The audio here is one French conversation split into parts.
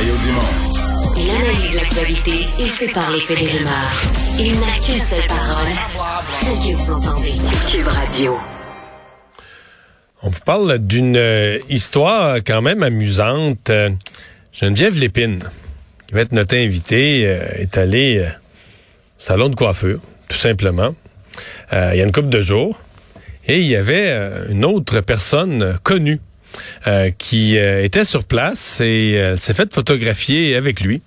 Mario Dumont. Il analyse l'actualité et sépare les faits des rumeurs. Il n'a qu'une seule parole, celle que vous entendez. Cube Radio. On vous parle d'une euh, histoire quand même amusante. Euh, Geneviève Lépine, qui va être notre invitée, euh, est allée au salon de coiffure, tout simplement. Il y a une couple de jours. Et il y avait une autre personne connue euh, qui euh, était sur place et euh, s'est fait photographier avec lui.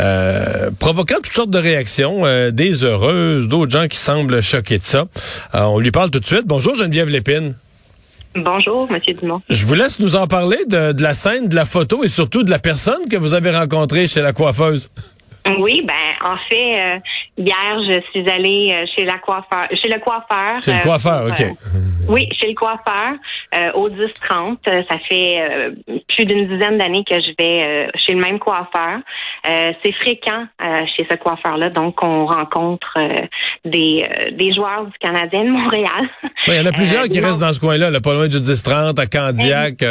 Euh, provoquant toutes sortes de réactions, euh, des heureuses, d'autres gens qui semblent choqués de ça. Euh, on lui parle tout de suite. Bonjour Geneviève Lépine. Bonjour, Monsieur Dumont. Je vous laisse nous en parler de, de la scène, de la photo et surtout de la personne que vous avez rencontrée chez la coiffeuse. Oui, ben en fait, hier je suis allée chez la coiffeur, chez le coiffeur. C'est le coiffeur, OK. Oui, chez le coiffeur euh, au 10-30. Euh, Ça fait euh, plus d'une dizaine d'années que je vais euh, chez le même coiffeur. Euh, C'est fréquent euh, chez ce coiffeur-là, donc on rencontre euh, des, euh, des joueurs du Canadien de Montréal. Ouais, Il y en a plusieurs qui non. restent dans ce coin-là, là, pas loin du 10-30, à Candiac.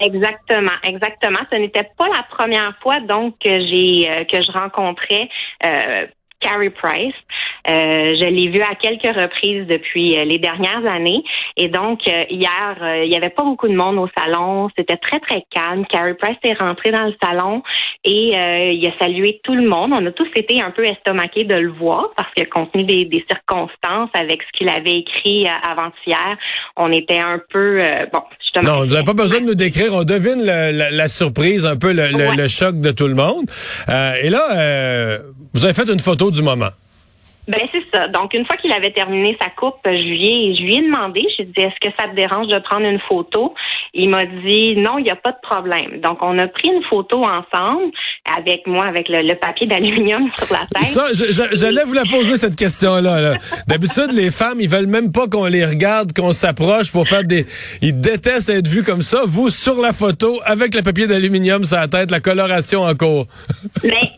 Exactement, exactement. Ce n'était pas la première fois donc que j'ai euh, que je rencontrais euh, Carrie Price. Euh, je l'ai vu à quelques reprises depuis euh, les dernières années. Et donc, euh, hier, euh, il y avait pas beaucoup de monde au salon. C'était très, très calme. Carrie Price est rentré dans le salon et euh, il a salué tout le monde. On a tous été un peu estomaqués de le voir parce que compte tenu des, des circonstances avec ce qu'il avait écrit avant-hier, on était un peu... euh, bon, justement... Non, vous n'avez pas besoin de nous décrire. On devine le- la, la surprise, un peu le, le- Ouais. le choc de tout le monde. Euh, et là, euh, vous avez fait une photo du moment. Ben c'est ça. Donc une fois qu'il avait terminé sa coupe, je lui ai, je lui ai demandé, j'ai dit est-ce que ça te dérange de prendre une photo? Il m'a dit non, il n'y a pas de problème. Donc on a pris une photo ensemble avec moi avec le, le papier d'aluminium sur la tête. Ça, j'allais vous la poser cette question-là. là. D'habitude, les femmes, ils veulent même pas qu'on les regarde, qu'on s'approche pour faire des. Ils détestent être vus comme ça. Vous, sur la photo, avec le papier d'aluminium sur la tête, la coloration en cours. Mais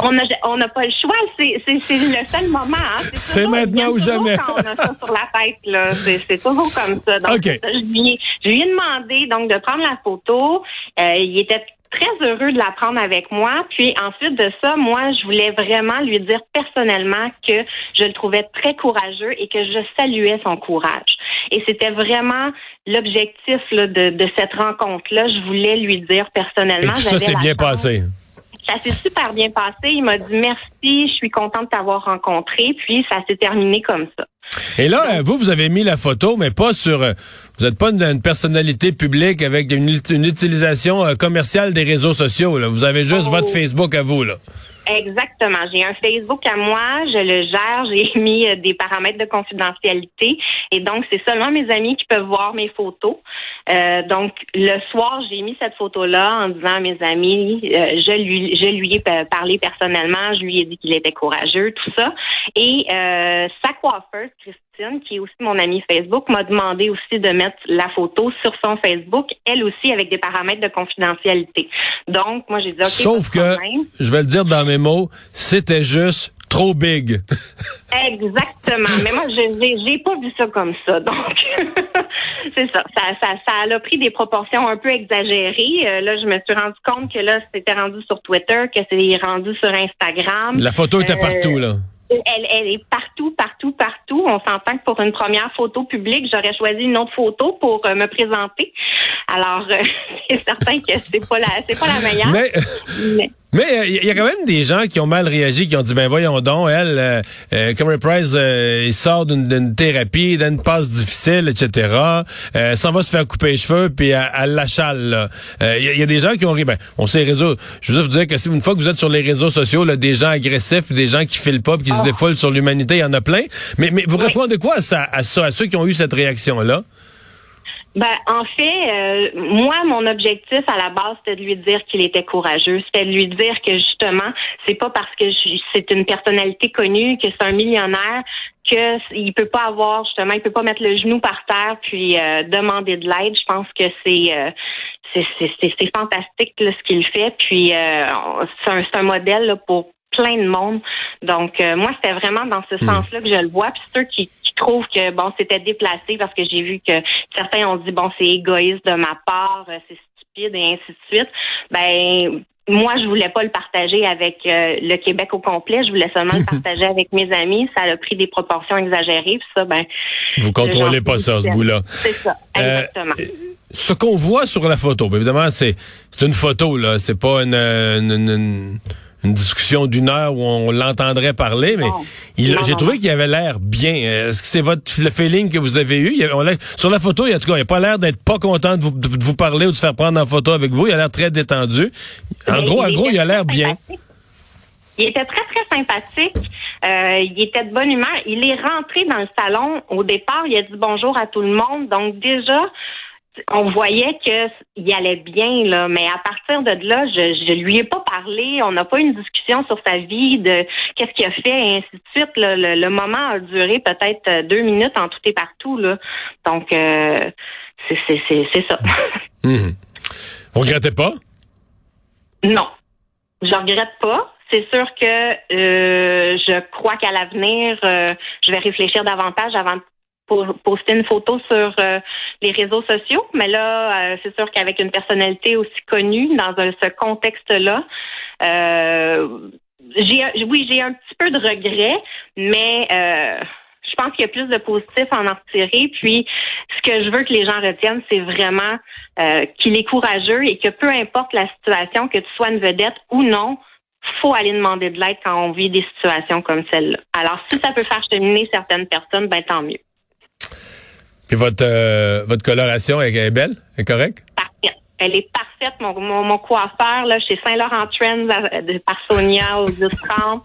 on n'a on pas le choix. C'est le seul moment. hein. C'est maintenant ou jamais. Quand on a ça sur la tête, là, c'est toujours comme ça. Donc, ça, je, lui ai, je lui ai demandé donc de prendre la photo. Euh, il était très heureux de la prendre avec moi. Puis ensuite de ça, moi, je voulais vraiment lui dire personnellement que je le trouvais très courageux et que je saluais son courage. Et c'était vraiment l'objectif de, de cette rencontre-là. Je voulais lui dire Et personnellement. tout ça s'est bien passé. Ça s'est super bien passé. Il m'a dit merci, je suis contente de t'avoir rencontré. Puis ça s'est terminé comme ça. Et là, euh, vous, vous avez mis la photo, mais pas sur. euh, vous n'êtes pas une, une personnalité publique avec une, ut- une utilisation euh, commerciale des réseaux sociaux. Là. Vous avez juste Oh. votre Facebook à vous. Là. Exactement. J'ai un Facebook à moi, je le gère, j'ai mis euh, des paramètres de confidentialité et donc c'est seulement mes amis qui peuvent voir mes photos. Euh, donc le soir, j'ai mis cette photo-là en disant à mes amis, euh, je lui je lui ai pa- parlé personnellement, je lui ai dit qu'il était courageux, tout ça. Et euh, sa coiffeuse, Christine, qui est aussi mon amie Facebook, m'a demandé aussi de mettre la photo sur son Facebook, elle aussi avec des paramètres de confidentialité. Donc moi j'ai dit ok. Sauf que, je vais le dire dans mes mots, c'était juste trop big. Exactement. Mais moi, je j'ai pas vu ça comme ça. Donc, c'est ça. Ça, ça. ça a pris des proportions un peu exagérées. Euh, là, je me suis rendu compte que là, c'était rendu sur Twitter, que c'est rendu sur Instagram. La photo était Euh, partout, là. Elle, elle est partout, partout, partout. On s'entend que pour une première photo publique, j'aurais choisi une autre photo pour euh, me présenter. Alors, euh, c'est certain que c'est pas la, c'est pas la meilleure. Mais mais- mais il y a quand même des gens qui ont mal réagi, qui ont dit ben voyons donc, elle, euh, euh, Cameron Price, euh, il sort d'une- d'une thérapie, d'une passe difficile, etc. Euh, s'en va se faire couper les cheveux, puis elle, elle l'achale. là. Euh, Il y, a- il y a des gens qui ont ri. Ben, on sait les réseaux. Je veux juste vous dire que si une fois que vous êtes sur les réseaux sociaux, là, des gens agressifs, des gens qui filent pas, puis qui se défoulent sur l'humanité, il y en a plein. Mais, mais vous Oui. répondez quoi à ça, à ça, à ceux qui ont eu cette réaction-là? Ben, en fait, euh, moi, mon objectif à la base, c'était de lui dire qu'il était courageux. C'était de lui dire que justement, c'est pas parce que c'est une personnalité connue, que c'est un millionnaire, que il peut pas avoir justement, il peut pas mettre le genou par terre puis euh, demander de l'aide. Je pense que c'est euh, c'est fantastique là, ce qu'il fait. Puis euh, c'est un, c'est un modèle là, pour plein de monde. Donc euh, moi, c'était vraiment dans ce sens-là que je le vois. Puis ceux qui, qui trouvent que bon, c'était déplacé parce que j'ai vu que certains ont dit bon, c'est égoïste de ma part, euh, c'est stupide et ainsi de suite. Ben moi, je voulais pas le partager avec euh, le Québec au complet. Je voulais seulement le partager avec mes amis. Ça a pris des proportions exagérées. Puis ça, ben. Vous contrôlez pas ça, ce bout-là. C'est ça, euh, exactement. ce qu'on voit sur la photo, évidemment, c'est c'est une photo là. C'est pas une, une une discussion d'une heure où on l'entendrait parler, mais j'ai trouvé qu'il avait l'air bien. Est-ce que c'est votre le feeling que vous avez eu? sur la photo, il, a, en tout cas, il a pas l'air d'être pas content de vous, parler ou de se faire prendre en photo avec vous. Il a l'air très détendu. En gros, en gros, il a l'air bien. Il était très, très sympathique. Euh, il était de bonne humeur. Il est rentré dans le salon. Au départ, il a dit bonjour à tout le monde. Donc déjà, on voyait que il allait bien là, mais à partir de là, je, je lui ai pas parlé. On n'a pas eu une discussion sur sa vie, de qu'est-ce qu'il a fait et ainsi de suite. Le, moment a duré peut-être euh, deux minutes en tout et partout là. Donc euh, c'est ça. Mmh. Vous regrettez pas? Non, je regrette pas. C'est sûr que euh, je crois qu'à l'avenir, je vais réfléchir davantage avant de poster une photo sur euh, les réseaux sociaux. Mais là, euh, c'est sûr qu'avec une personnalité aussi connue dans ce contexte-là, euh, j'ai oui, j'ai un petit peu de regret, mais je pense qu'il y a plus de positifs à en retirer. Puis, ce que je veux que les gens retiennent, c'est vraiment qu'il est courageux et que peu importe la situation, que tu sois une vedette ou non, faut aller demander de l'aide quand on vit des situations comme celle-là. Alors, si ça peut faire cheminer certaines personnes, ben tant mieux. Et votre, euh, votre coloration est, belle? Est correcte? Parfaite. Elle est parfaite. Mon, mon, coiffeur, là, chez Saint-Laurent Trends, de, par Sonia au 1030.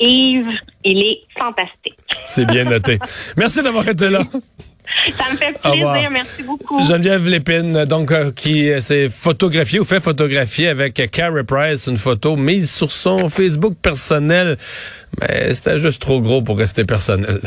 Yves, il est fantastique. C'est bien noté. Merci d'avoir été là. Ça me fait plaisir. Merci beaucoup. Geneviève Lépine, donc, euh, qui s'est photographiée ou fait photographier avec Carrie Price, une photo mise sur son Facebook personnel. Mais c'était juste trop gros pour rester personnel.